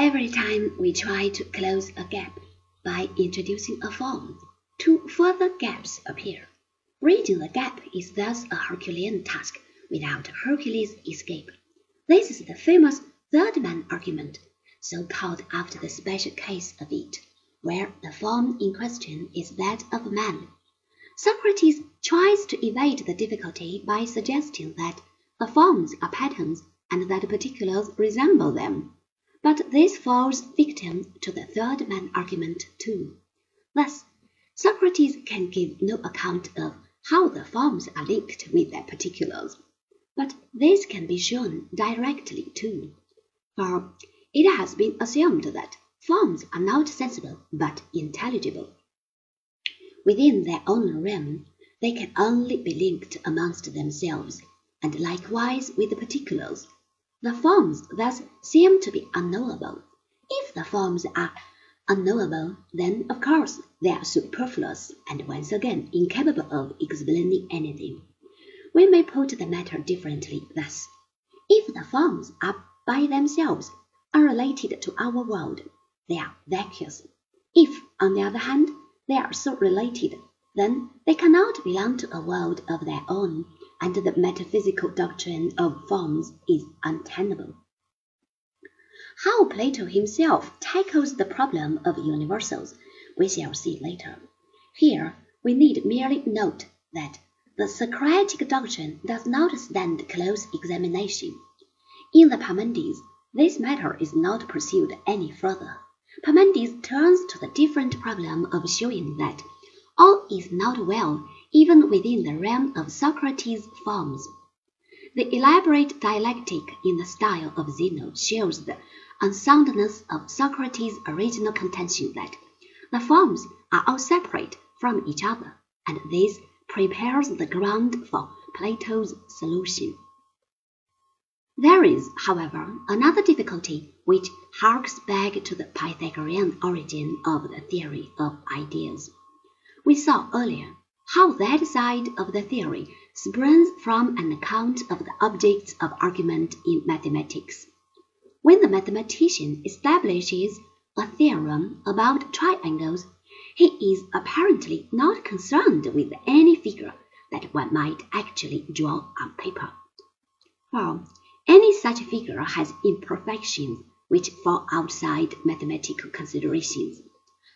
Every time we try to close a gap by introducing a form, two further gaps appear. Bridging the gap is thus a Herculean task without Hercules' escape. This is the famous third man argument, so called after the special case of it, where the form in question is that of a man. Socrates tries to evade the difficulty by suggesting that the forms are patterns and that particulars resemble them. But this falls victim to the third man argument too. Thus, Socrates can give no account of how the forms are linked with their particulars. But this can be shown directly too. For it has been assumed that forms are not sensible but intelligible. Within their own realm, they can only be linked amongst themselves, and likewise with the particulars. The forms thus seem to be unknowable. If the forms are unknowable, then of course they are superfluous and once again incapable of explaining anything. We may put the matter differently thus. If the forms are by themselves unrelated to our world, they are vacuous. If, on the other hand, they are so related, then they cannot belong to a world of their own and the metaphysical doctrine of forms is untenable. How Plato himself tackles the problem of universals we shall see later. Here we need merely note that the Socratic doctrine does not stand close examination. In the Parmenides, this matter is not pursued any further. Parmenides turns to the different problem of showing that all is not well even within the realm of Socrates' forms. The elaborate dialectic in the style of Zeno shows the unsoundness of Socrates' original contention that the forms are all separate from each other, and this prepares the ground for Plato's solution. There is, however, another difficulty which harks back to the Pythagorean origin of the theory of ideas. We saw earlier how that side of the theory springs from an account of the objects of argument in mathematics. When the mathematician establishes a theorem about triangles, he is apparently not concerned with any figure that one might actually draw on paper. For any such figure has imperfections which fall outside mathematical considerations.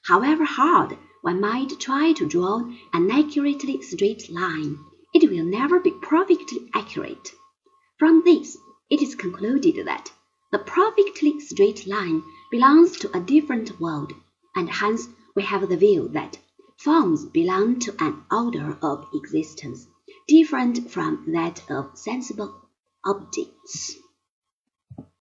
However hard one might try to draw an accurately straight line, it will never be perfectly accurate. From this, it is concluded that the perfectly straight line belongs to a different world, and hence we have the view that forms belong to an order of existence different from that of sensible objects.